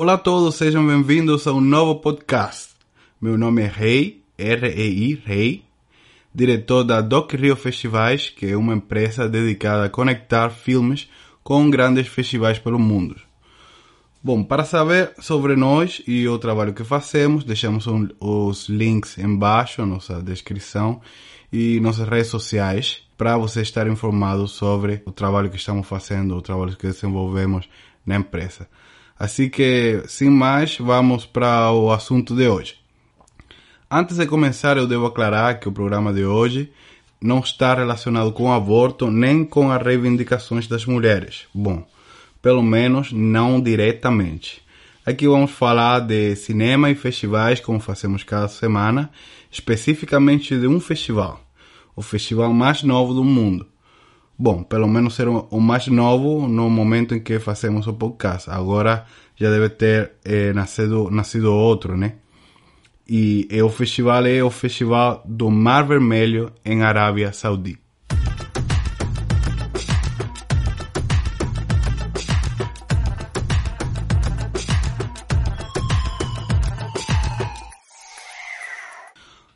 Olá a todos, sejam bem-vindos a um novo podcast. Meu nome é Rei, R-E-I, Rei, diretor da Doc Rio Festivais, que é uma empresa dedicada a conectar filmes com grandes festivais pelo mundo. Bom, para saber sobre nós e o trabalho que fazemos, deixamos um, os links embaixo, nossa descrição e nossas redes sociais, para você estar informado sobre o trabalho que estamos fazendo, o trabalho que desenvolvemos na empresa. Assim que, sem mais, vamos para o assunto de hoje. Antes de começar, eu devo aclarar que o programa de hoje não está relacionado com o aborto nem com as reivindicações das mulheres. Bom, pelo menos não diretamente. Aqui vamos falar de cinema e festivais, como fazemos cada semana, especificamente de um festival, o festival mais novo do mundo, Bom, pelo menos ser o mais novo no momento em que fazemos o podcast. Agora já deve ter eh, nascido, nascido outro, né? E, e o festival é o Festival do Mar Vermelho em Arábia Saudita.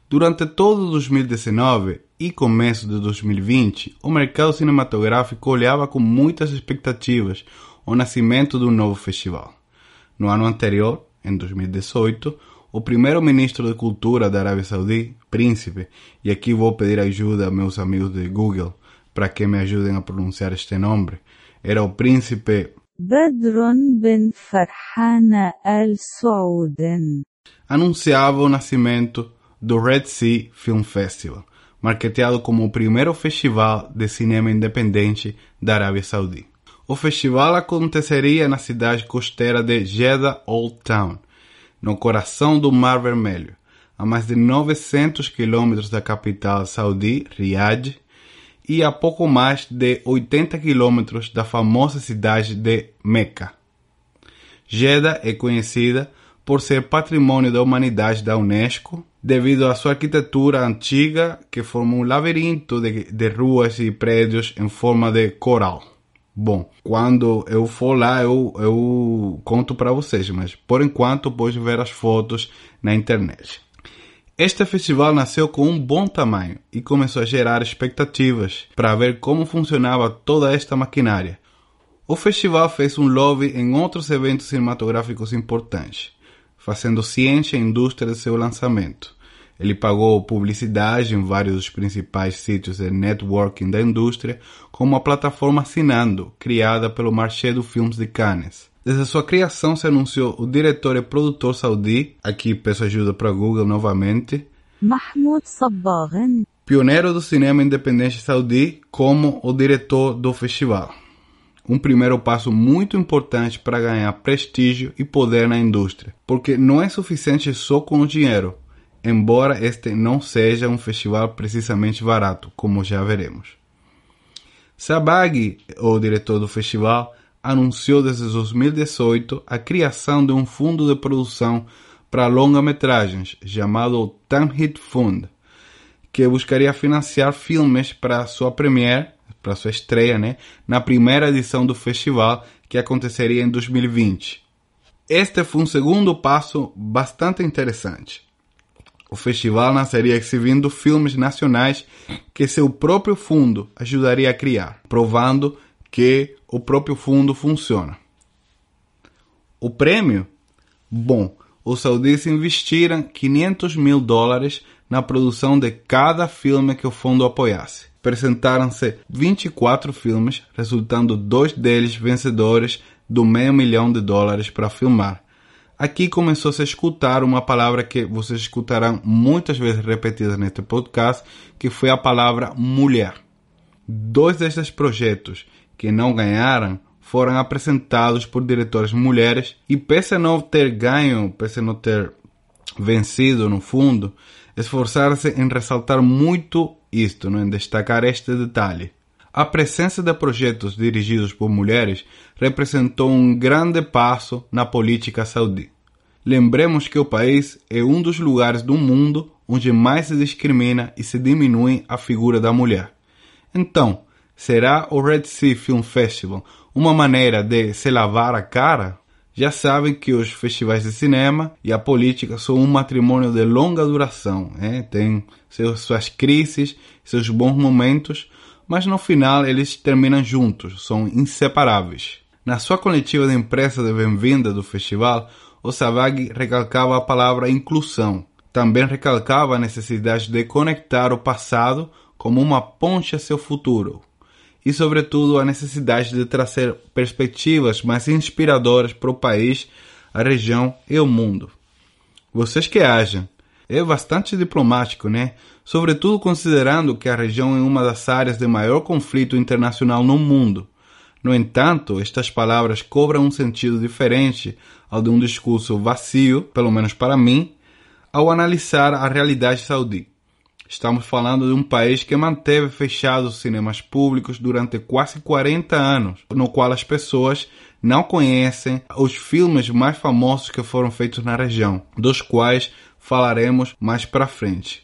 Durante todo 2019 e começo de 2020, o mercado cinematográfico olhava com muitas expectativas o nascimento de um novo festival. No ano anterior, em 2018, o primeiro-ministro de Cultura da Arábia Saudita, Príncipe, e aqui vou pedir ajuda a meus amigos de Google para que me ajudem a pronunciar este nome, era o príncipe Badrun bin Farhana al-Saud. Anunciava o nascimento do Red Sea Film Festival, marketeado como o primeiro festival de cinema independente da Arábia Saudita. O festival aconteceria na cidade costeira de Jeddah Old Town, no coração do Mar Vermelho, a mais de 900 quilômetros da capital saudi, Riyadh, e a pouco mais de 80 quilômetros da famosa cidade de Meca. Jeddah é conhecida por ser patrimônio da humanidade da Unesco, devido à sua arquitetura antiga que forma um labirinto de, de ruas e prédios em forma de coral. Bom, quando eu for lá eu, eu conto para vocês, mas por enquanto pode ver as fotos na internet. Este festival nasceu com um bom tamanho e começou a gerar expectativas para ver como funcionava toda esta maquinária. O festival fez um lobby em outros eventos cinematográficos importantes, fazendo ciência à indústria de seu lançamento. Ele pagou publicidade em vários dos principais sítios de networking da indústria, como a plataforma Sinando, criada pelo Marché do Filmes de Cannes. Desde a sua criação se anunciou o diretor e produtor saudí, aqui peço ajuda para Google novamente, Mahmoud Sabbaran, pioneiro do cinema independente saudí, como o diretor do festival. Um primeiro passo muito importante para ganhar prestígio e poder na indústria, porque não é suficiente só com o dinheiro, embora este não seja um festival precisamente barato, como já veremos. Sabag, o diretor do festival, anunciou desde 2018 a criação de um fundo de produção para longa-metragens chamado Tamhid Fund, que buscaria financiar filmes para sua premiere, para sua estreia, né, na primeira edição do festival que aconteceria em 2020. Este foi um segundo passo bastante interessante. O festival nasceria exibindo filmes nacionais que seu próprio fundo ajudaria a criar, provando que o próprio fundo funciona. O prêmio? Bom, os saudis investiram 500 mil dólares na produção de cada filme que o fundo apoiasse. Apresentaram-se 24 filmes, resultando dois deles vencedores do meio milhão de dólares para filmar. Aqui começou-se a escutar uma palavra que vocês escutarão muitas vezes repetida neste podcast, que foi a palavra mulher. Dois destes projetos que não ganharam foram apresentados por diretores mulheres e pese a não ter ganho, pese a não ter vencido no fundo, esforçaram-se em ressaltar muito isto, né? em destacar este detalhe. A presença de projetos dirigidos por mulheres representou um grande passo na política saudita. Lembremos que o país é um dos lugares do mundo onde mais se discrimina e se diminui a figura da mulher. Então, será o Red Sea Film Festival uma maneira de se lavar a cara? Já sabem que os festivais de cinema e a política são um matrimônio de longa duração. Né? Tem seus, suas crises, seus bons momentos, mas no final eles terminam juntos, são inseparáveis. Na sua coletiva de imprensa de bem-vinda do festival, o Savag recalcava a palavra inclusão. Também recalcava a necessidade de conectar o passado como uma ponte a seu futuro, e, sobretudo, a necessidade de trazer perspectivas mais inspiradoras para o país, a região e o mundo. Vocês que agem. É bastante diplomático, né? Sobretudo considerando que a região é uma das áreas de maior conflito internacional no mundo. No entanto, estas palavras cobram um sentido diferente ao de um discurso vazio, pelo menos para mim, ao analisar a realidade saudita. Estamos falando de um país que manteve fechados os cinemas públicos durante quase 40 anos, no qual as pessoas não conhecem os filmes mais famosos que foram feitos na região, dos quais falaremos mais para frente.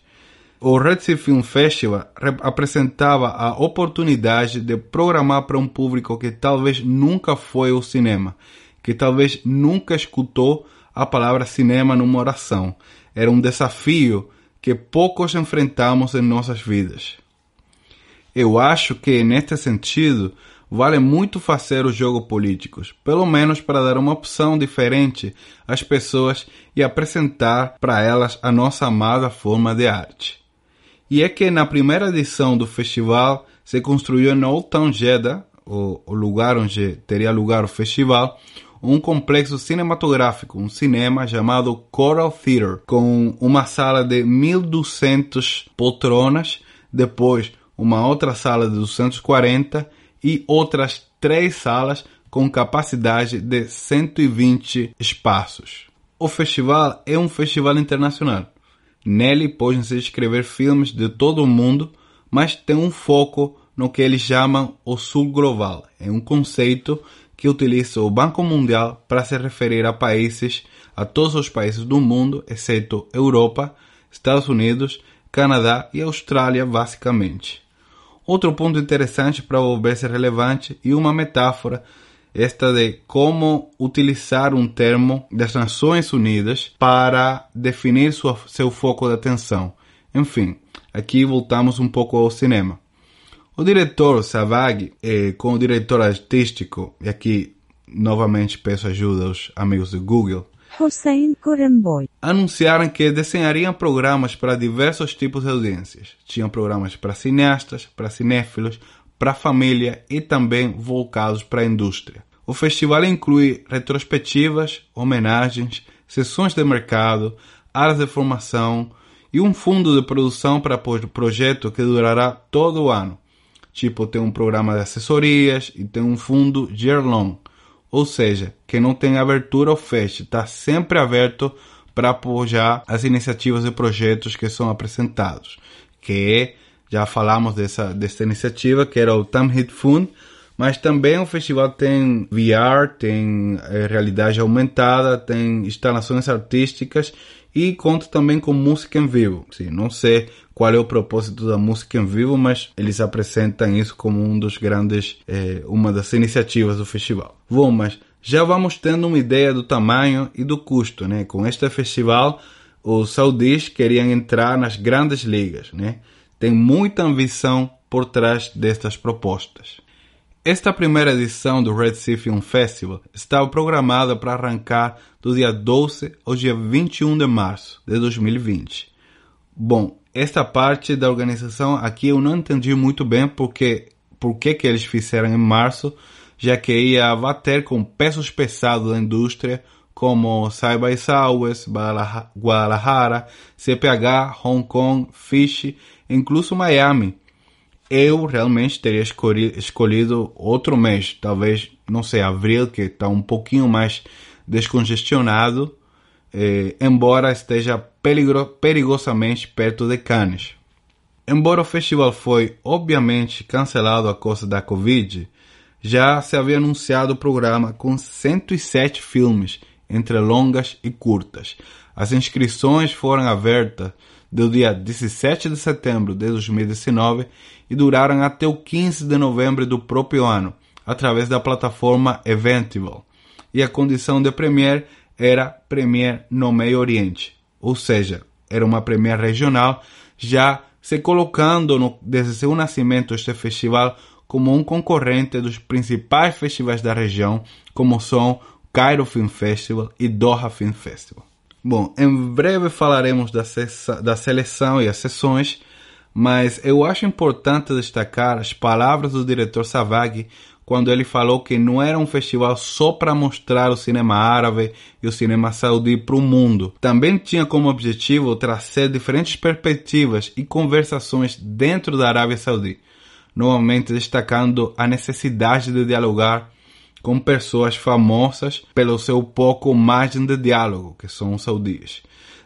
O Red Sea Film Festival apresentava a oportunidade de programar para um público que talvez nunca foi ao cinema, que talvez nunca escutou a palavra cinema numa oração. Era um desafio que poucos enfrentamos em nossas vidas. Eu acho que, neste sentido, vale muito fazer os jogos políticos, pelo menos para dar uma opção diferente às pessoas e apresentar para elas a nossa amada forma de arte. E é que na primeira edição do festival se construiu em Old Town Jeddah, o, lugar onde teria lugar o festival, um complexo cinematográfico, um cinema chamado Coral Theatre, com uma sala de 1200 poltronas, depois uma outra sala de 240 e outras três salas com capacidade de 120 espaços. O festival é um festival internacional. Nele podem-se escrever filmes de todo o mundo, mas tem um foco no que eles chamam o Sul Global. É um conceito que utiliza o Banco Mundial para se referir a países, a todos os países do mundo, exceto Europa, Estados Unidos, Canadá e Austrália, basicamente. Outro ponto interessante para volver ser relevante e uma metáfora esta de como utilizar um termo das Nações Unidas para definir sua, seu foco de atenção. Enfim, aqui voltamos um pouco ao cinema. O diretor Savag, eh, com o diretor artístico, e aqui novamente peço ajuda aos amigos do Google, Hussein Kuramboy. anunciaram que desenhariam programas para diversos tipos de audiências. Tinham programas para cineastas, para cinéfilos, para família e também voltados para a indústria. O festival inclui retrospectivas, homenagens, sessões de mercado, áreas de formação e um fundo de produção para o projeto que durará todo o ano Tipo, tem um programa de assessorias e tem um fundo year-long. Ou seja, que não tem abertura ou fecha, está sempre aberto para apoiar as iniciativas e projetos que são apresentados. Que já falamos dessa, dessa iniciativa, que era o Tamhit Fund, mas também o festival tem VR, tem é, realidade aumentada, tem instalações artísticas e conta também com música em vivo. Sim, não sei qual é o propósito da música em vivo, mas eles apresentam isso como um dos grandes, eh, uma das iniciativas do festival. Bom, mas já vamos tendo uma ideia do tamanho e do custo, né? Com este festival, os saudis queriam entrar nas grandes ligas, né? Tem muita ambição por trás destas propostas. Esta primeira edição do Red Sea Film Festival estava programada para arrancar do dia 12 ao dia 21 de março de 2020. Bom, esta parte da organização aqui eu não entendi muito bem porque por que, que eles fizeram em março, já que ia bater com pesos pesados da indústria como Side by Southwest, Guadalajara, CPH, Hong Kong, Fish, incluso Miami eu realmente teria escolhido outro mês, talvez, não sei, abril, que está um pouquinho mais descongestionado, eh, embora esteja peligro, perigosamente perto de Cannes. Embora o festival foi obviamente cancelado a causa da Covid, já se havia anunciado o programa com 107 filmes, entre longas e curtas. As inscrições foram abertas do dia 17 de setembro de 2019 e duraram até o 15 de novembro do próprio ano, através da plataforma Eventival. e a condição de premier era premier no Meio Oriente, ou seja, era uma premier regional, já se colocando no, desde seu nascimento este festival como um concorrente dos principais festivais da região, como são Cairo Film Festival e Doha Film Festival. Bom, em breve falaremos da, da seleção e as sessões, mas eu acho importante destacar as palavras do diretor Savag quando ele falou que não era um festival só para mostrar o cinema árabe e o cinema saudí para o mundo. Também tinha como objetivo trazer diferentes perspectivas e conversações dentro da Arábia Saudita, normalmente destacando a necessidade de dialogar com pessoas famosas pelo seu pouco margem de diálogo, que são os saudis.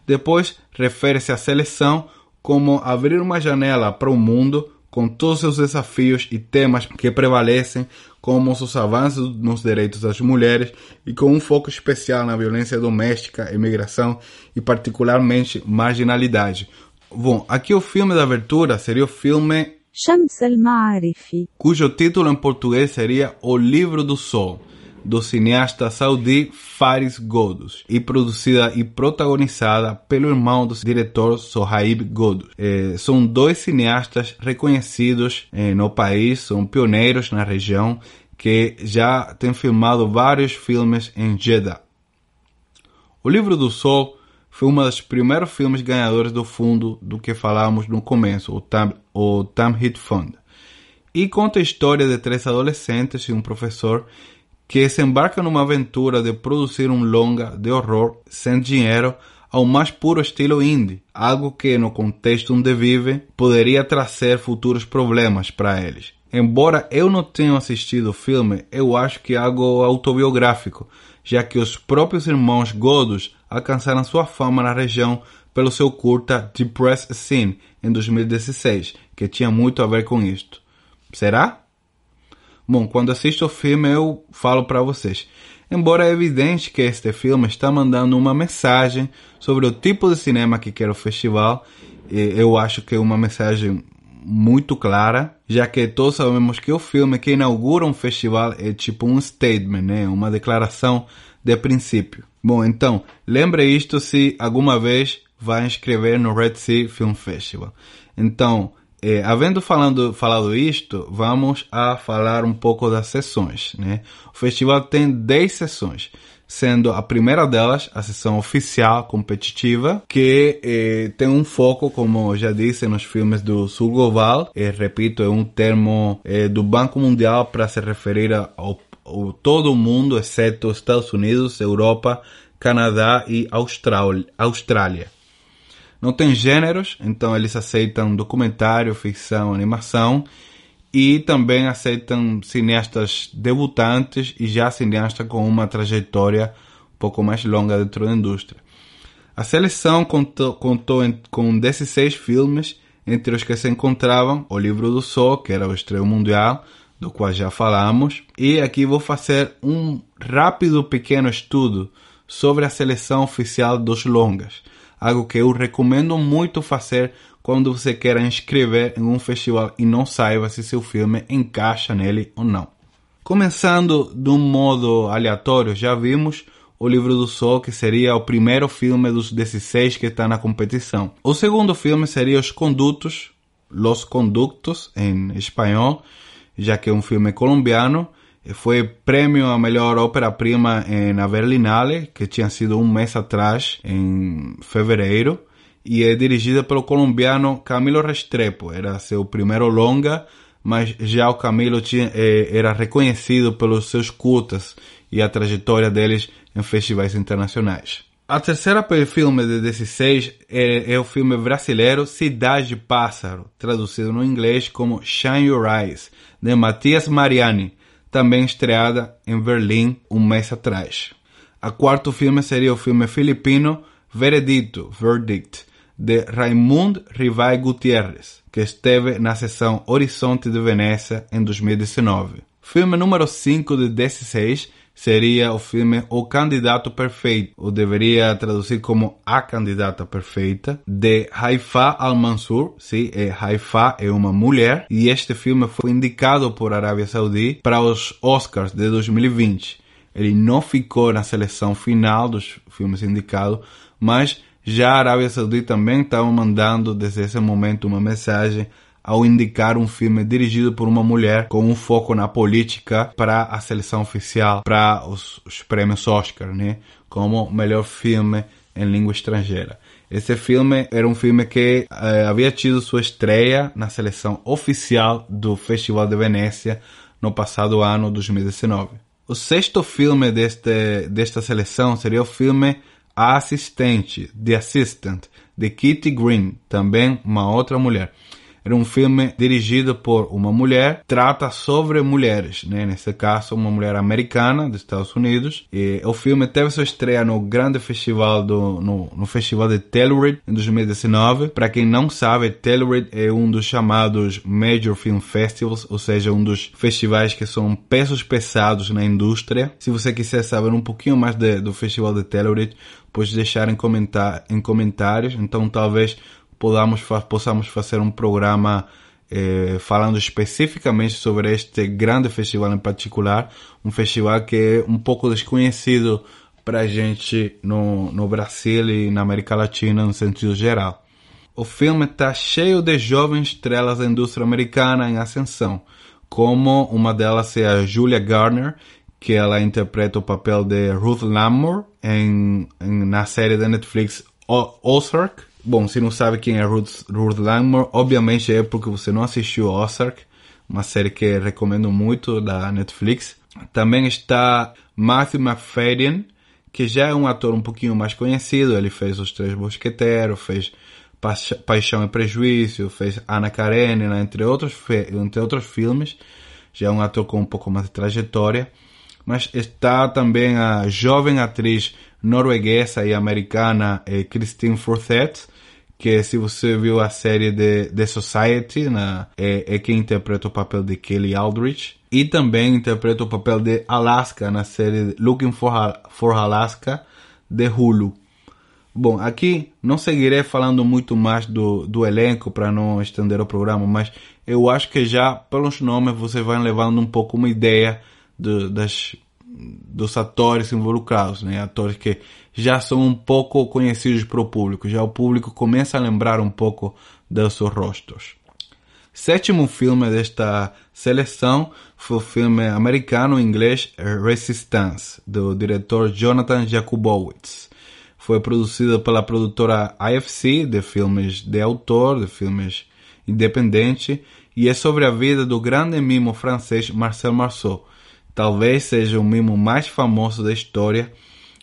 Depois, refere-se à seleção como abrir uma janela para o mundo com todos os seus desafios e temas que prevalecem, como os avanços nos direitos das mulheres e com um foco especial na violência doméstica, imigração e particularmente marginalidade. Bom, aqui o filme da abertura seria o filme Shams al-Ma'arif, cujo título em português seria O Livro do Sol do cineasta saudi Faris Godus, e produzida e protagonizada pelo irmão do diretor Sohaib Godus. Eh, são dois cineastas reconhecidos eh, no país, são pioneiros na região, que já têm filmado vários filmes em Jeddah. O Livro do Sol foi um dos primeiros filmes ganhadores do fundo do que falamos no começo, o Tam, o Tam Hit Fund. E conta a história de três adolescentes e um professor que se embarcam numa aventura de produzir um longa de horror sem dinheiro ao mais puro estilo indie, algo que no contexto onde vivem poderia trazer futuros problemas para eles. Embora eu não tenha assistido o filme, eu acho que é algo autobiográfico, já que os próprios irmãos Godos alcançaram sua fama na região pelo seu curta Depressed Scene em 2016, que tinha muito a ver com isto. Será? Bom, quando assisto o filme eu falo para vocês. Embora é evidente que este filme está mandando uma mensagem sobre o tipo de cinema que quer o festival, eu acho que é uma mensagem muito clara, já que todos sabemos que o filme que inaugura um festival é tipo um statement, né? uma declaração de princípio. Bom, então, lembre isto se alguma vez vai inscrever no Red Sea Film Festival. Então, eh, havendo falando, falado isto, vamos a falar um pouco das sessões. Né? O festival tem 10 sessões sendo a primeira delas a sessão oficial competitiva, que eh, tem um foco, como já disse, nos filmes do Sul Global. Eh, repito, é um termo eh, do Banco Mundial para se referir ao, ao todo o mundo, exceto Estados Unidos, Europa, Canadá e Austrália. Não tem gêneros, então eles aceitam documentário, ficção, animação e também aceitam cineastas debutantes e já cineastas com uma trajetória um pouco mais longa dentro da indústria. A seleção contou, contou com 16 filmes, entre os que se encontravam O Livro do Sol, que era o estreio mundial, do qual já falamos, e aqui vou fazer um rápido pequeno estudo sobre a seleção oficial dos longas, algo que eu recomendo muito fazer quando você quer inscrever em um festival e não saiba se seu filme encaixa nele ou não. Começando de um modo aleatório, já vimos O Livro do Sol, que seria o primeiro filme dos 16 que está na competição. O segundo filme seria Os Condutos, Los Conductos, em espanhol, já que é um filme colombiano. Foi prêmio a melhor ópera-prima na Berlinale, que tinha sido um mês atrás, em fevereiro e é dirigida pelo colombiano Camilo Restrepo. Era seu primeiro longa, mas já o Camilo tinha, eh, era reconhecido pelos seus curtas e a trajetória deles em festivais internacionais. A terceira filme de 16 é, é, o filme brasileiro Cidade Pássaro, traduzido no inglês como Shine Your Eyes, de Matias Mariani, também estreada em Berlim um mês atrás. A quarto filme seria o filme filipino Veredito, Verdict, de Raimund Rivai Gutierrez, que esteve na sessão Horizonte de Veneza em 2019. Filme número 5 de 16 seria o filme O Candidato Perfeito, ou deveria traduzir como A Candidata Perfeita, de Haifa Al-Mansur. Sim, é, Haifa é uma mulher, e este filme foi indicado por Arábia Saudita para os Oscars de 2020. ele não ficou na seleção final dos filmes indicados, mas já a Arábia Saudita também estava mandando desde esse momento uma mensagem ao indicar um filme dirigido por uma mulher com um foco na política para a seleção oficial, para os, os prêmios Oscar, né? Como melhor filme em língua estrangeira. Esse filme era um filme que eh, havia tido sua estreia na seleção oficial do Festival de Venécia no passado ano 2019. O sexto filme deste, desta seleção seria o filme A Assistente, The Assistant, de Kitty Green, também uma outra mulher. Era um filme dirigido por uma mulher, trata sobre mulheres, né? Nesse caso, uma mulher americana dos Estados Unidos. E o filme teve sua estreia no grande festival do no, no festival de Telluride em 2019. Para quem não sabe, Telluride é um dos chamados Major Film Festivals, ou seja, um dos festivais que são pesos pesados na indústria. Se você quiser saber um pouquinho mais de, do festival de Telluride, pode deixar em, comentar, em comentários. Então, talvez podamos, possamos fazer um programa eh, falando especificamente sobre este grande festival em particular, um festival que é um pouco desconhecido para a gente no, no Brasil e na América Latina no sentido geral. O filme está cheio de jovens estrelas da indústria americana em ascensão, como uma delas é a Julia Garner, que ela interpreta o papel de Ruth Lamour em, em na série da Netflix Ozark, Bom, se não sabe quem é Ruth, Langmore, obviamente é porque você não assistiu Ozark, uma série que recomendo muito da Netflix. Também está Matthew McFadden, que já é um ator um pouquinho mais conhecido. Ele fez Os Três Mosqueteiros, fez Paixão e Prejuízo, fez Ana Karenina, entre outros, entre outros filmes. Já é um ator com um pouco mais de trajetória. Mas está também a jovem atriz norueguesa e americana eh, Christine Forthet, que se você viu a série de The Society, na, é, é quem interpreta o papel de Kelly Aldrich. E também interpreta o papel de Alaska na série Looking for, for Alaska de Hulu. Bom, aqui não seguirei falando muito mais do, do elenco para não estender o programa, mas eu acho que já pelos nomes você vai levando um pouco uma ideia de, das, dos atores involucrados, né? Atores que já são um pouco conhecidos para o público, já o público começa a lembrar um pouco dos seus rostos. Sétimo filme desta seleção foi o filme americano-inglês Resistance, do diretor Jonathan Jakubowicz. Foi produzido pela produtora IFC, de filmes de autor, de filmes independentes, e é sobre a vida do grande mimo francês Marcel Marceau. Talvez seja o mimo mais famoso da história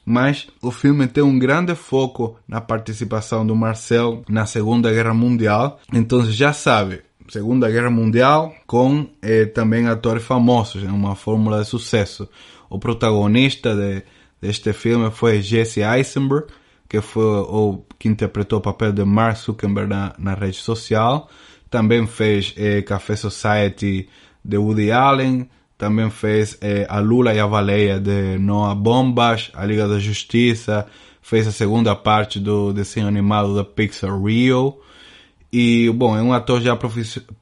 mas o filme tem um grande foco na participação do Marcel na Segunda Guerra Mundial. Então já sabe, Segunda Guerra Mundial com eh, também atores famosos, é uma fórmula de sucesso. O protagonista de, deste filme foi Jesse Eisenberg, que foi o que interpretou o papel de Mark Zuckerberg na, na rede social. Também fez eh, Café Society de Woody Allen, também fez é, A Lula e a Baleia de Noah Bombas, A Liga da Justiça, fez a segunda parte do desenho animado da Pixar Rio. E, bom, é um ator já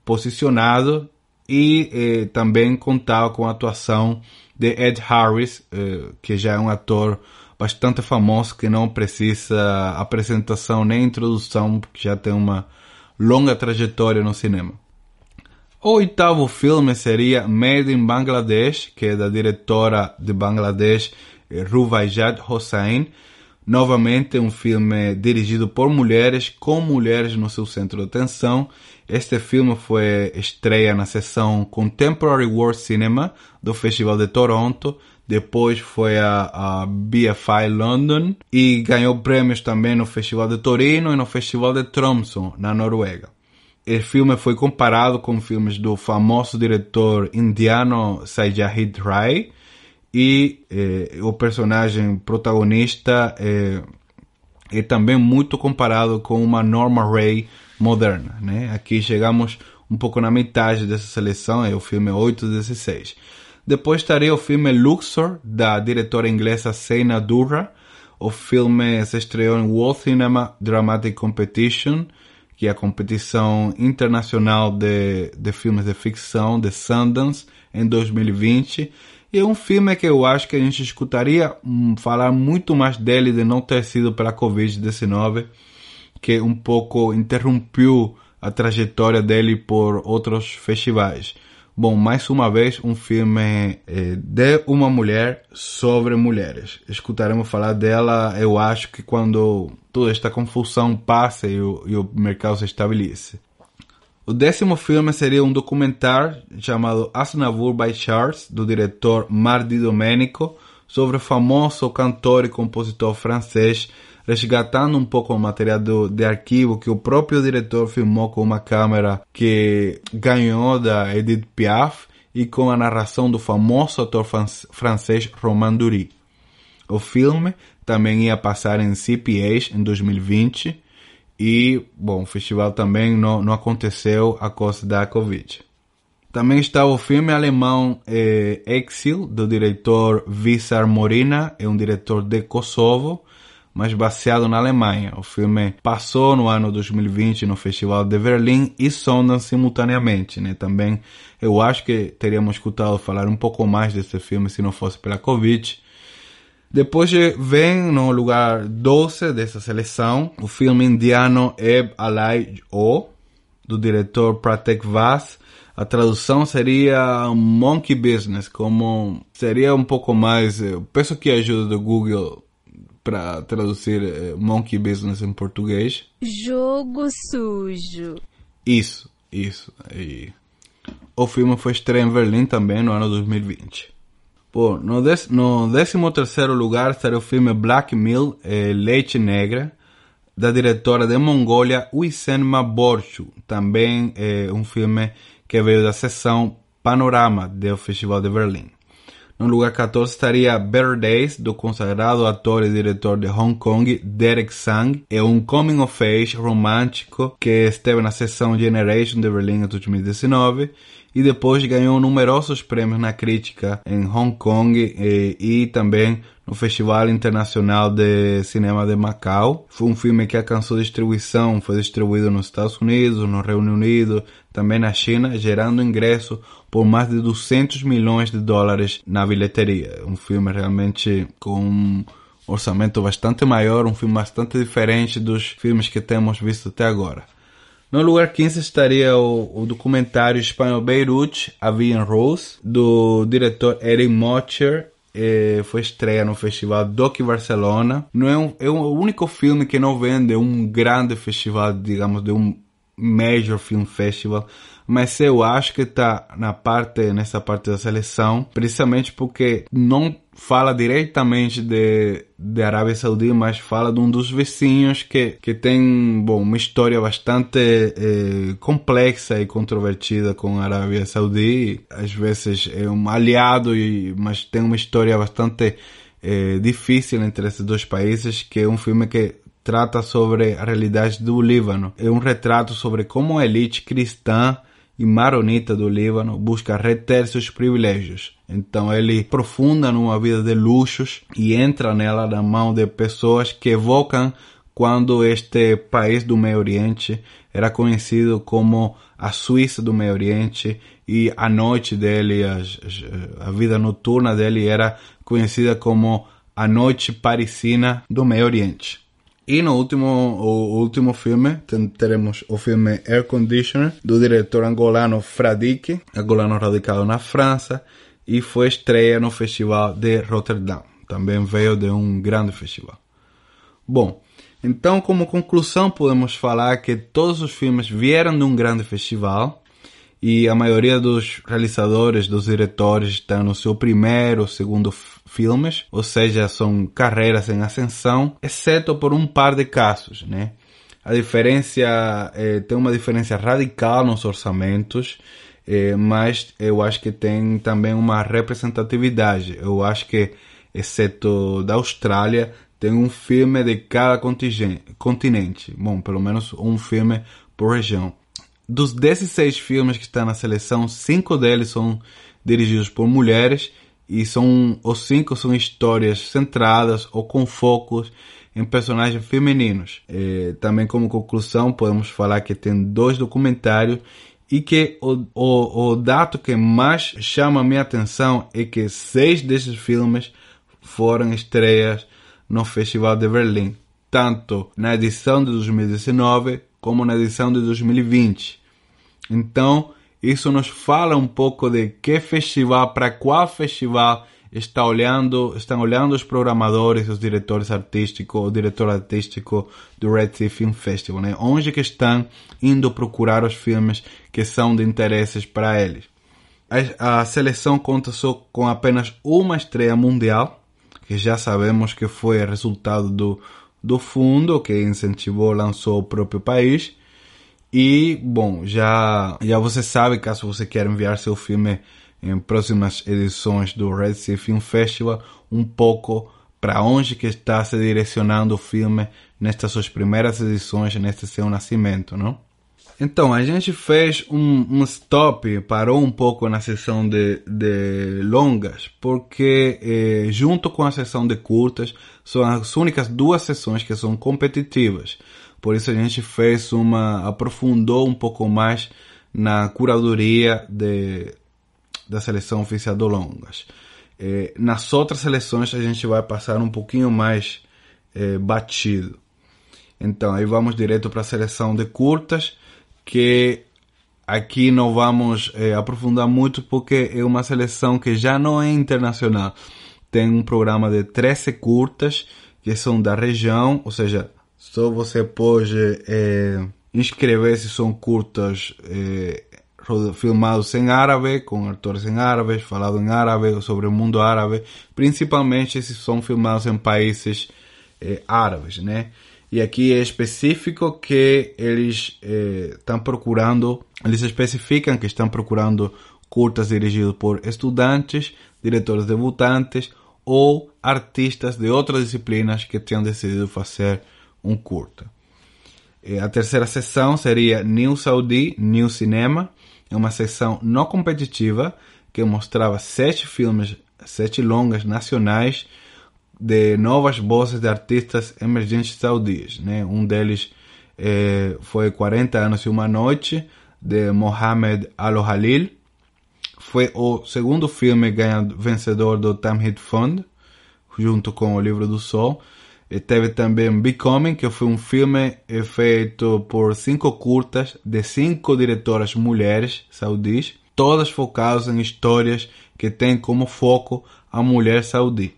posicionado e eh, também contava com a atuação de Ed Harris, eh, que já é um ator bastante famoso que não precisa apresentação nem introdução, porque já tem uma longa trajetória no cinema. O oitavo filme seria Made in Bangladesh, que é da diretora de Bangladesh, Ruvaijat Hossain. Novamente um filme dirigido por mulheres, com mulheres no seu centro de atenção. Este filme foi estreia na sessão Contemporary World Cinema do Festival de Toronto. Depois foi a, a BFI London e ganhou prêmios também no Festival de Torino e no Festival de Tromsø, na Noruega o filme foi comparado com filmes do famoso diretor indiano Satyajit Ray e eh, o personagem protagonista é, é também muito comparado com uma Norma Ray moderna. Né? Aqui chegamos um pouco na metade dessa seleção, é o filme 816. Depois estaria o filme Luxor, da diretora inglesa Seina Durra. O filme se estreou em World Cinema Dramatic Competition que é a competição internacional de, de filmes de ficção de Sundance em 2020 E é um filme que eu acho que a gente escutaria hum, falar muito mais dele de não ter sido pela Covid-19, que um pouco interrompeu a trajetória dele por outros festivais. Bom, mais uma vez, um filme eh, de uma mulher sobre mulheres. Escutaremos falar dela, eu acho que quando toda esta confusão passa e o, e o mercado se estabelece. O décimo filme seria um documentário chamado Asnavour by Charles, do diretor Mardi Domenico, sobre o famoso cantor e compositor francês resgatando um pouco o material do, de arquivo que o próprio diretor filmou com uma câmera que ganhou da Edith Piaf e com a narração do famoso ator francês Romain Dury. O filme também ia passar em CPAs em 2020 e, bom, o festival também não, não aconteceu a causa da Covid. Também está o filme alemão eh, Exil, do diretor Visar Morina, é um diretor de Kosovo, mas baseado na Alemanha. O filme passou no ano 2020 no Festival de Berlim e Sundance simultaneamente, né? Também eu acho que teríamos escutado falar um pouco mais desse filme se não fosse pela Covid. Depois vem no lugar 12 dessa seleção o filme indiano Eb Alai O, do diretor Pratek Vas. A tradução seria Monkey Business, como seria um pouco mais. Eu peço que a ajuda do Google para traduzir eh, Monkey Business em português. Jogo sujo. Isso, isso. E o filme foi estreado em Berlim também no ano 2020. Bom, no, dec no 13 lugar está o filme Black Mill, eh, Leite Negra, da diretora de Mongólia, Uisenma Borchu. Também é um filme que veio da sessão Panorama do Festival de Berlim. No lugar 14 estaria Better Days, do consagrado ator e diretor de Hong Kong, Derek Sang. É um coming of age romântico que esteve na sessão Generation de Berlim em 2019 e depois ganhou numerosos prêmios na crítica em Hong Kong e, e também no Festival Internacional de Cinema de Macau. Foi um filme que alcançou distribuição, foi distribuído nos Estados Unidos, no Reino Unido, também na China, gerando ingresso por mais de 200 milhões de dólares na bilheteria. Um filme realmente com um orçamento bastante maior, um filme bastante diferente dos filmes que temos visto até agora. No lugar 15 estaria o, o documentário espanhol Beirut, A Vian Rose, do diretor Eric Mocher. Eh, foi estreia no festival Doc Barcelona. Não é, um, é o único filme que não vende um grande festival, digamos, de um Major Film Festival, mas eu acho que está na parte nessa parte da seleção, precisamente porque não fala diretamente de, de Arábia Saudita, mas fala de um dos vizinhos que, que tem bom, uma história bastante eh, complexa e controvertida com a Arábia Saudita. Às vezes é um aliado, e, mas tem uma história bastante eh, difícil entre esses dois países, que é um filme que trata sobre a realidade do Líbano. É um retrato sobre como a elite cristã e maronita do Líbano busca reter seus privilégios. Então ele aprofunda numa vida de luxos e entra nela na mão de pessoas que evocam quando este país do Meio Oriente era conhecido como a Suíça do Meio Oriente e a noite dele, a, a vida noturna dele era conhecida como a noite parisina do Meio Oriente. E no último, o último filme, teremos o filme Air Conditioner, do diretor angolano Fradique, angolano radicado na França, e foi estreia no Festival de Rotterdam. Também veio de um grande festival. Bom, então como conclusão podemos falar que todos os filmes vieram de um grande festival, e a maioria dos realizadores, dos diretores estão no seu primeiro segundo filmes, ou seja, são carreiras em ascensão, exceto por um par de casos, né? A diferença é, tem uma diferença radical nos orçamentos, é, mas eu acho que tem também uma representatividade. Eu acho que, exceto da Austrália, tem um filme de cada continente. Bom, pelo menos um filme por região. Dos 16 filmes que estão na seleção, cinco deles são dirigidos por mulheres e são os cinco são histórias centradas ou com focos em personagens femininos. também como conclusão podemos falar que tem dois documentários E que o, o, o dado que mais chama a minha atenção é que seis desses filmes foram estreias no Festival de Berlim, tanto na edição de 2019 como na edição de 2020. Então, isso nos fala um pouco de que festival, para qual festival está olhando, estão olhando os programadores, os diretores artísticos, o diretor artístico do Red Sea Film Festival, né? Onde que estão indo procurar os filmes que são de interesses para eles. A, a seleção conta só com apenas uma estreia mundial, que já sabemos que foi resultado do, do fundo que incentivou, lançou o próprio país. E, bom, já, já você sabe, caso você queira enviar seu filme em próximas edições do Red Sea Film Festival um pouco para onde que está se direcionando o filme nestas suas primeiras edições, neste seu nascimento, não? Então, a gente fez um, um stop, parou um pouco na sessão de, de longas, porque eh, junto com a sessão de curtas, são as únicas duas sessões que são competitivas. Por isso a gente fez uma, aprofundou um pouco mais na curadoria de, da seleção oficial do longas. Eh, nas outras seleções a gente vai passar um pouquinho mais eh, batido. Então aí vamos direto para a seleção de curtas, que aqui não vamos eh, aprofundar muito porque é uma seleção que já não é internacional. Tem um programa de 13 curtas que são da região, ou seja, só você pode inscrever se são curtas filmados em árabe, com atores em árabe, falado em árabe, sobre o mundo árabe, principalmente se são filmados em países eh, árabes, né? E aqui é específico que eles estão eh, procurando, eles especificam que estão procurando curtas dirigidos por estudantes, diretores debutantes ou artistas de outras disciplinas que tenham decidido fazer um curta. Eh, a terceira sessão seria New Saudi, New Cinema, é uma sessão não competitiva que mostrava sete filmes, sete longas nacionais de novas vozes de artistas emergentes saudis. Né? Um deles eh, foi 40 anos e uma noite de Mohamed Al-Halil. Foi o segundo filme ganhado, vencedor do Tamhid Fund, junto com O Livro do Sol. Teve também Becoming, que foi um filme feito por cinco curtas de cinco diretoras mulheres saudis, todas focadas em histórias que têm como foco a mulher saudi.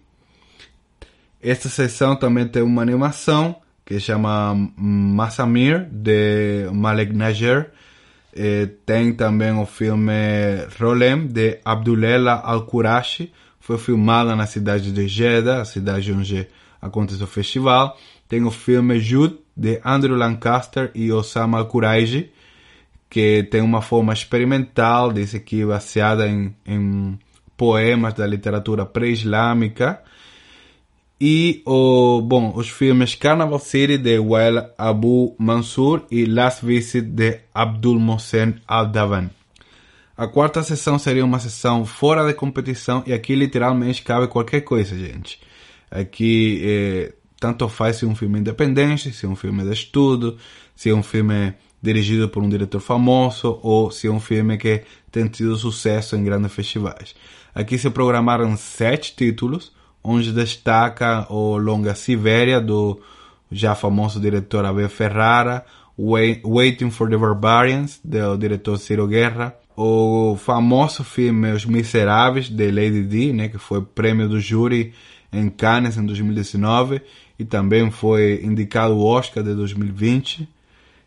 Esta sessão também tem uma animação que chama Massamir, de Malek Najer. tem também o filme Rolem, de Abdullah Al-Qurashi. Foi filmada na cidade de Jeddah, a cidade onde acontece o festival. Tem o filme Jude, de Andrew Lancaster e Osama Al-Quraiji, que tem uma forma experimental, diz aqui, baseada em, em poemas da literatura pré-islâmica. E o, bom, os filmes Carnival City de Wael Abu Mansur e Last Visit de Abdul Mohsen Al-Davan. A quarta sessão seria uma sessão fora de competição e aqui literalmente cabe qualquer coisa, gente. Aqui é, tanto faz se é um filme independente, se é um filme de estudo, se é um filme dirigido por um diretor famoso ou se é um filme que tem tido sucesso em grandes festivais. Aqui se programaram sete títulos, onde destaca o longa Siberia do já famoso diretor Abel Ferrara, Waiting for the Barbarians do diretor Ciro Guerra, o famoso filme Os Miseráveis de Lady Di, né, que foi prêmio do júri em Cannes em 2019 e também foi indicado o Oscar de 2020.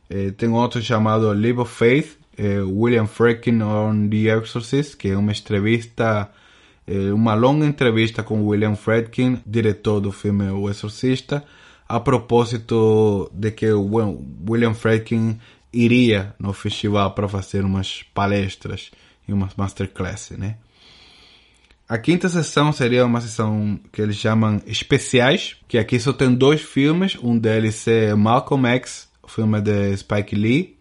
Eh, tem outro chamado Live of Faith, eh, William Friedkin on The Exorcist, que é uma entrevista, eh, uma longa entrevista com William Friedkin, diretor do filme O Exorcista, a propósito de que William Friedkin iria no festival para fazer umas palestras e umas masterclasses, né? A quinta sessão seria uma sessão que eles chamam especiais, que aqui só tem dois filmes. Um deles é Malcolm X, o filme de Spike Lee,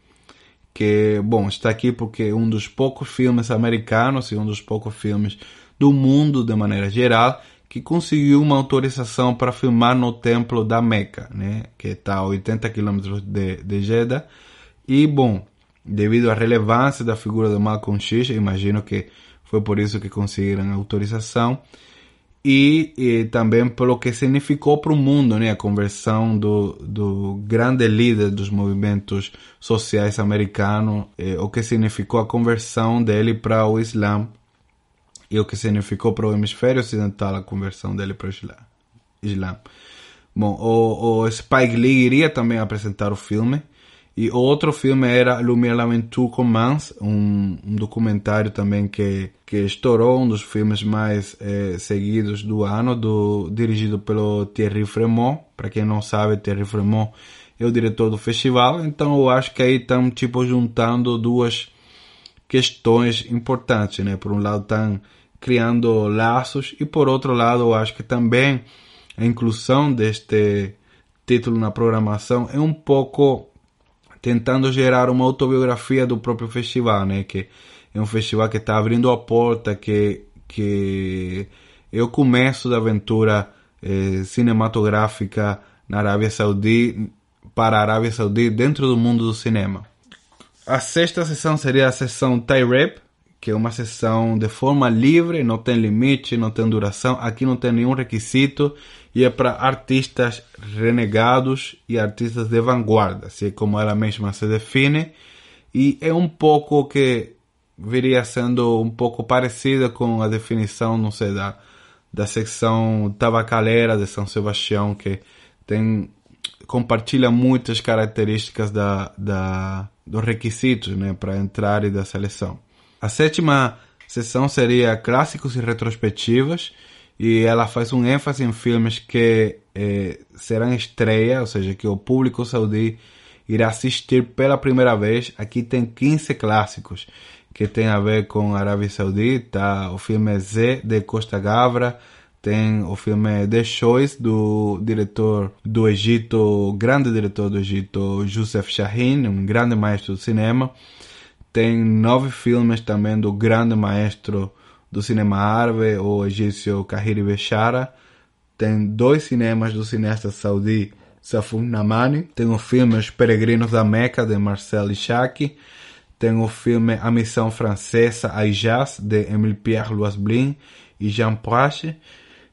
que, bom, está aqui porque é um dos poucos filmes americanos e um dos poucos filmes do mundo de maneira geral que conseguiu uma autorização para filmar no templo da Meca, né, que está a 80 km de, de Jeddah. E, bom, devido à relevância da figura de Malcolm X, imagino que foi por isso que conseguiram autorização, e, e também pelo que significou para o mundo né, a conversão do, do grande líder dos movimentos sociais americanos, eh, o que significou a conversão dele para o Islã e o que significou para o hemisfério ocidental a conversão dele para o. Islã. Bom, o, o Spike Lee iria também apresentar o filme. E outro filme era Lumière Lamentou Commence, um, um documentário também que, que estourou, um dos filmes mais eh, seguidos do ano, do, dirigido pelo Thierry Fremont. Para quem não sabe, Thierry Fremont é o diretor do festival, então eu acho que aí estão tipo juntando duas questões importantes, né? Por um lado estão criando laços e por outro lado eu acho que também a inclusão deste título na programação é um pouco tentando gerar uma autobiografia do próprio festival, né? Que é um festival que está abrindo a porta, que, que é o começo da aventura eh, cinematográfica na Arábia Saudita, para a Arábia Saudita, dentro do mundo do cinema. A sexta sessão seria a sessão Thai Rap, que é uma sessão de forma livre, não tem limite, não tem duração, aqui não tem nenhum requisito e é para artistas renegados e artistas de vanguarda, assim como ela mesma se define, e é um pouco que viria sendo um pouco parecida com a definição, não sei, da, da secção tabacaleira de São Sebastião, que tem compartilha muitas características da, da, dos requisitos né, para entrar e da seleção. A sétima sessão seria clássicos e retrospectivas, e ela faz um ênfase em filmes que eh, serão estreia, ou seja, que o público saudí irá assistir pela primeira vez. Aqui tem 15 clássicos que tem a ver com a Arábia Saudita, o filme Z de Costa Gavra, tem o filme The Choice do diretor do Egito, grande diretor do Egito, Youssef Shahin, um grande maestro do cinema. Tem nove filmes também do grande maestro do cinema árabe, o egípcio Kahiri Bechara. Tem dois cinemas do cineasta saudi Safun Namani. Tem o filme Os Peregrinos da Meca, de Marcel Ishaki. Tem o filme A Missão Francesa, Aijaz, de Emile Pierre Loisblin e Jean Prache.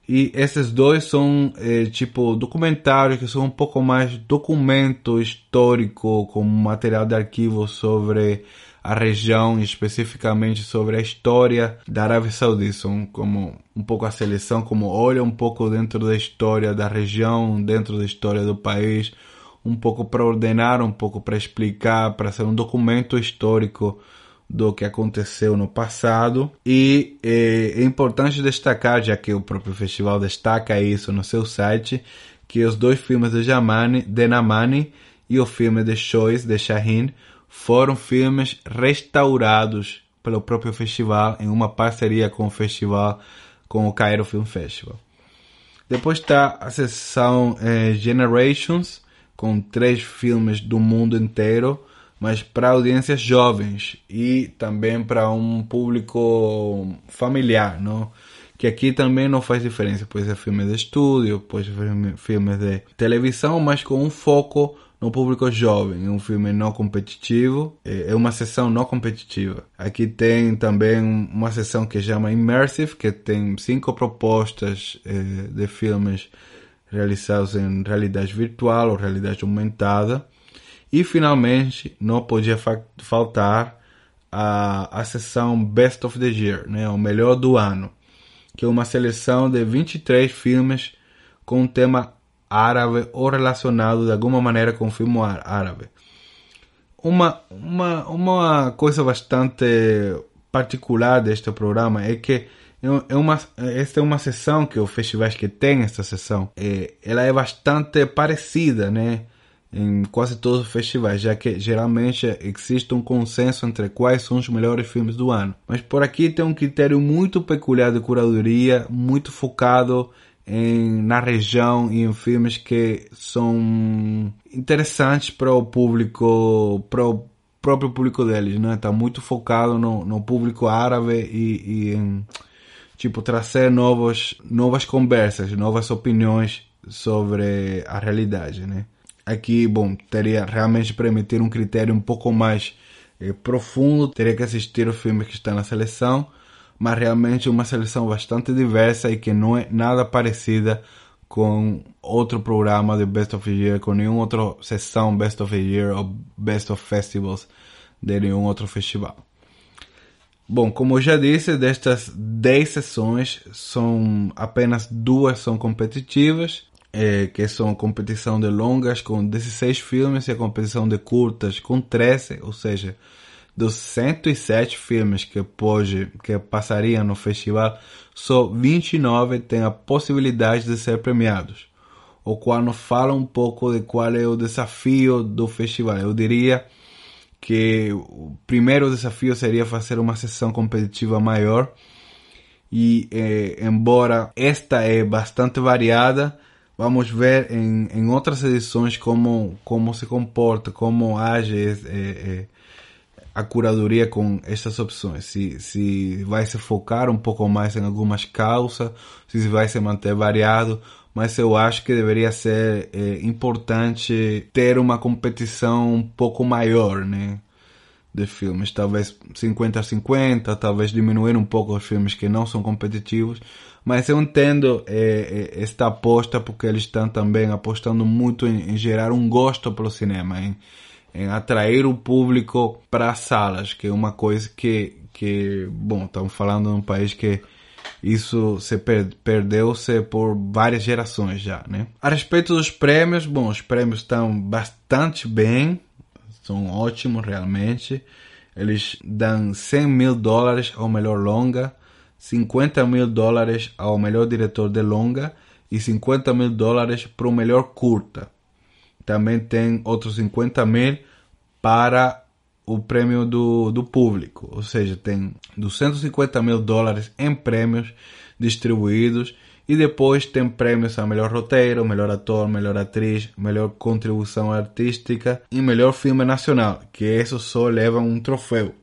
E esses dois são eh, tipo documentários que são um pouco mais documento histórico, como material de arquivo sobre a região, especificamente sobre a história da Arábia Saudita. Como um pouco a seleção, como olha um pouco dentro da história da região, dentro da história do país, um pouco para ordenar, um pouco para explicar, para ser um documento histórico do que aconteceu no passado e é, é, importante destacar, já que o próprio festival destaca isso no seu site, que os dois filmes de Jamani, de Namani e o filme The Choice de Shahin foram filmes restaurados pelo próprio festival em uma parceria com o festival, com o Cairo Film Festival. Depois está a sessão eh, Generations, com três filmes do mundo inteiro, mas para audiências jovens e também para um público familiar, não? que aqui também não faz diferença, pode ser filme de estúdio, pode ser filme de televisão, mas com um foco no público jovem. É um filme não competitivo, é, é uma sessão não competitiva. Aqui tem também uma sessão que chama Immersive, que tem cinco propostas é, de filmes realizados em realidade virtual ou realidade aumentada. E finalmente não podia fa faltar a, a sessão Best of the Year, né, o melhor do ano, que é uma seleção de 23 filmes com um tema árabe ou relacionado de alguma maneira com o filme árabe. Uma, uma, uma coisa bastante particular deste programa é que é uma, esta é uma sessão que os festivais que tem esta sessão, é, ela é bastante parecida, né? Em quase todos os festivais, já que geralmente existe um consenso entre quais são os melhores filmes do ano. Mas por aqui tem um critério muito peculiar de curadoria, muito focado em, na região e em filmes que são interessantes para o público, para o próprio público deles, né? Está muito focado no, no público árabe e, e em tipo trazer novos, novas conversas, novas opiniões sobre a realidade, né? Aqui, bom, teria realmente permitir um critério um pouco mais é, profundo, teria que assistir os filmes que estão na seleção, mas realmente uma seleção bastante diversa e que não é nada parecida com outro programa de Best of the Year, com nenhuma outra sessão Best of the Year ou Best of Festivals de nenhum outro festival. Bom, como eu já disse, destas 10 sessões, são apenas duas são competitivas, é, que são competição de longas com 16 filmes e a competição de curtas com 13, ou seja, dos 107 filmes que pode, que passariam no festival, só 29 têm a possibilidade de ser premiados. O qual nos fala um pouco de qual é o desafio do festival. Eu diria que o primeiro desafio seria fazer uma sessão competitiva maior e eh, embora esta é bastante variada vamos ver em, em outras edições como como se comporta como age eh, eh, a curadoria com estas opções se se vai se focar um pouco mais em algumas causas se vai se manter variado mas eu acho que deveria ser é, importante ter uma competição um pouco maior, né? De filmes, talvez 50 a 50, talvez diminuir um pouco os filmes que não são competitivos, mas eu entendo é, é, esta aposta porque eles estão também apostando muito em, em gerar um gosto pelo cinema, em, em atrair o público para as salas, que é uma coisa que, que bom, estamos falando de um país que isso se per perdeu-se por várias gerações já, né? A respeito dos prêmios, bom, os prêmios estão bastante bem, são ótimos realmente. Eles dão 100 mil dólares ao melhor longa, 50 mil dólares ao melhor diretor de longa e 50 mil dólares para o melhor curta. Também tem outros 50 mil para o prêmio do, do público, ou seja, tem 250 mil dólares em prêmios distribuídos e depois tem prêmios a melhor roteiro, melhor ator, melhor atriz, melhor contribuição artística e melhor filme nacional, que isso só leva um troféu.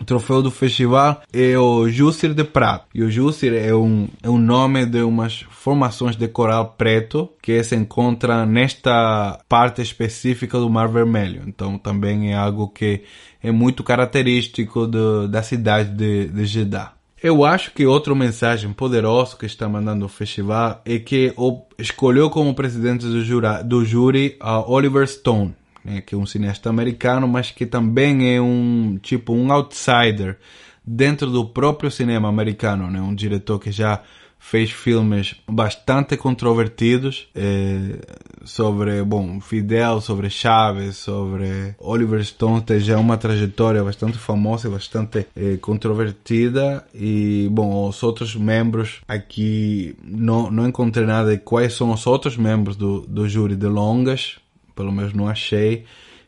O troféu do festival é o Jussir de Prata. E o Jussir é um, é um nome de umas formações de coral preto que se encontra nesta parte específica do Mar Vermelho. Então também é algo que é muito característico da cidade de, de Jeddah. Eu acho que outra mensagem poderosa que está mandando o festival é que escolheu como presidente do, jura, do júri a Oliver Stone né, que é um cineasta americano, mas que também é um tipo um outsider dentro do próprio cinema americano, né, um diretor que já fez filmes bastante controvertidos eh, sobre, bom, Fidel, sobre Chaves, sobre Oliver Stone, tem já uma trajetória bastante famosa e bastante eh, controvertida. E, bom, os outros membros aqui não, não encontrei nada de quais são os outros membros do, do júri de longas, pelo menos não achei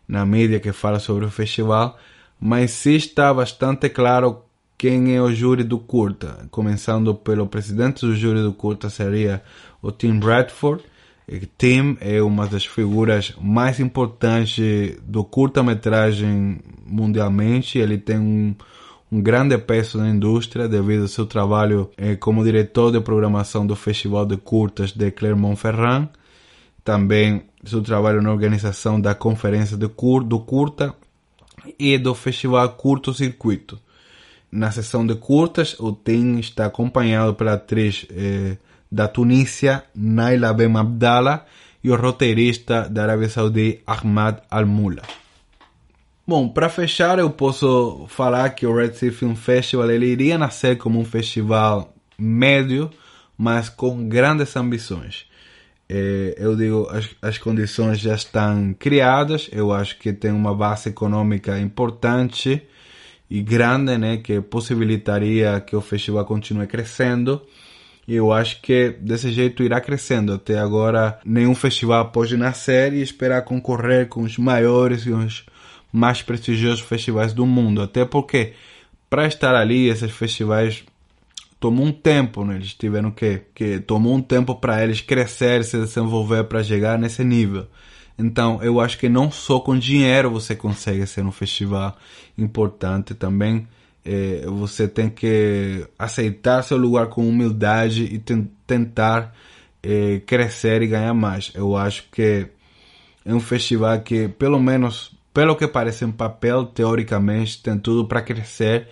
na mídia que fala sobre o festival, mas sim está bastante claro quem é o júri do curta. Começando pelo presidente do júri do curta seria o Tim Bradford. Tim é uma das figuras mais importantes do curta-metragem mundialmente. Ele tem um, um grande peso na indústria devido ao seu trabalho eh, como diretor de programação do Festival de Curtas de Clermont-Ferrand também seu trabalho na organização da conferência de cur, do curta e do festival Curto Circuito. Na sessão de curtas, o Tim está acompanhado pela atriz eh, da Tunísia, Naila Ben Abdallah, e o roteirista da Arábia Saudita, Ahmad Al-Mula. Bom, para fechar, eu posso falar que o Red Sea Film Festival ele iria nascer como um festival médio, mas com grandes ambições. É, eu digo, as, as condições já estão criadas, eu acho que tem uma base econômica importante e grande, né, que possibilitaria que o festival continue crescendo. E eu acho que desse jeito irá crescendo. Até agora, nenhum festival pode nascer e esperar concorrer com os maiores e os mais prestigiosos festivais do mundo. Até porque, para estar ali, esses festivais tomou um tempo, né? Eles tiveram que, que tomou um tempo para eles crescer, se desenvolver para chegar nesse nível. Então, eu acho que não só com dinheiro você consegue ser um festival importante, também é, você tem que aceitar seu lugar com humildade e tentar é, crescer e ganhar mais. Eu acho que é um festival que, pelo menos pelo que parece em papel, teoricamente, tem tudo para crescer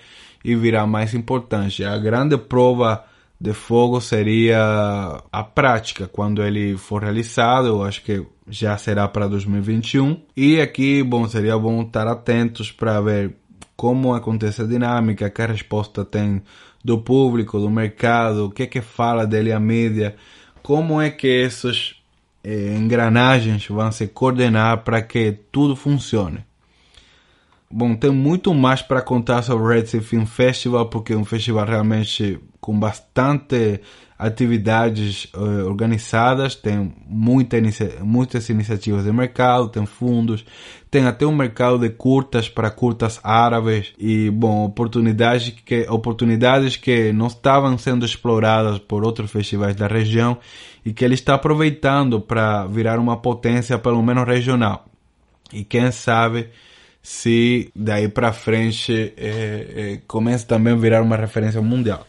e virar mais importante. A grande prova de fogo seria a prática, quando ele for realizado, eu acho que já será para 2021. E aqui, bom, seria bom estar atentos para ver como acontece a dinâmica, que resposta tem do público, do mercado, o que é que fala dele a mídia, como é que essas eh, engrenagens vão se coordenar para que tudo funcione. Bom, tem muito mais para contar sobre o Red Sea Film Festival, porque é um festival realmente com bastante atividades uh, organizadas, tem muita inicia muitas iniciativas de mercado, tem fundos, tem até um mercado de curtas para curtas árabes e, bom, oportunidades que, oportunidades que não estavam sendo exploradas por outros festivais da região e que ele está aproveitando para virar uma potência, pelo menos regional. E quem sabe se daí para frente é, é, começa também a virar uma referência mundial.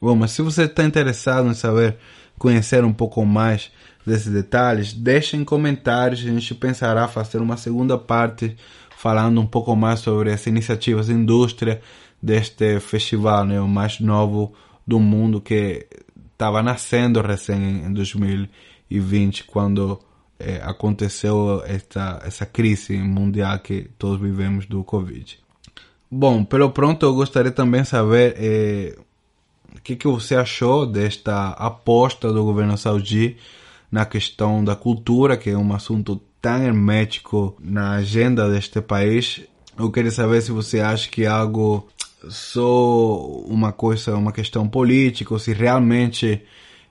Bom, mas se você está interessado em saber, conhecer um pouco mais desses detalhes, deixe em comentários. A gente pensará fazer uma segunda parte falando um pouco mais sobre as iniciativas de indústria deste festival, né, o mais novo do mundo que estava nascendo recém em 2020, quando é, aconteceu esta, essa crise mundial que todos vivemos do Covid. Bom, pelo pronto eu gostaria também de saber é, o que, que você achou desta aposta do governo saudí na questão da cultura, que é um assunto tão hermético na agenda deste país. Eu queria saber se você acha que é algo só uma coisa, uma questão política, ou se realmente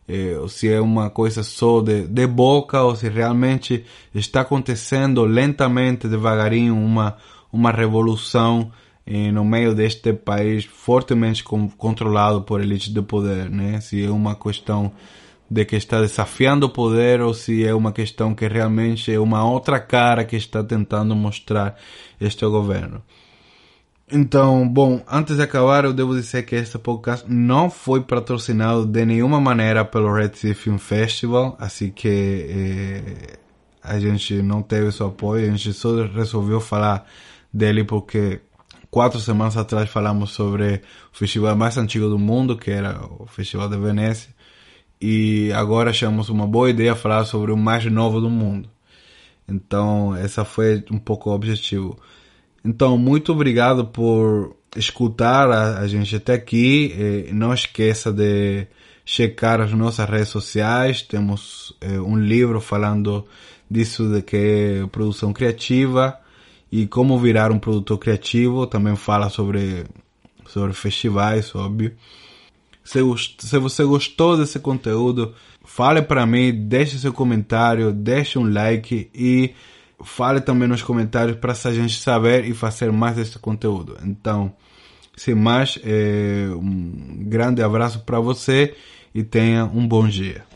eh, se é uma coisa só de, de boca ou se realmente está acontecendo lentamente, devagarinho, uma, uma revolução no meio deste país fortemente com, controlado por elites de poder, né? Se é uma questão de que está desafiando o poder ou se é uma questão que realmente é uma outra cara que está tentando mostrar este governo. Então, bom, antes de acabar, eu devo dizer que este podcast não foi patrocinado de nenhuma maneira pelo Red Sea Film Festival, assim que eh, a gente não teve seu apoio, a gente só resolveu falar dele porque quatro semanas atrás falamos sobre o festival mais antigo do mundo, que era o Festival de Veneza, e agora achamos uma boa ideia falar sobre o mais novo do mundo. Então, essa foi um pouco o objetivo. Então, muito obrigado por escutar a, a gente até aqui. Não esqueça de checar as nossas redes sociais. Temos eh, um livro falando disso de que é produção criativa e como virar um produtor criativo. Também fala sobre, sobre festivais, óbvio. Se, se você gostou desse conteúdo, fale para mim, deixe seu comentário, deixe um like e fale também nos comentários para a gente saber e fazer mais desse conteúdo. Então, sem mais, é, um grande abraço para você e tenha um bom dia.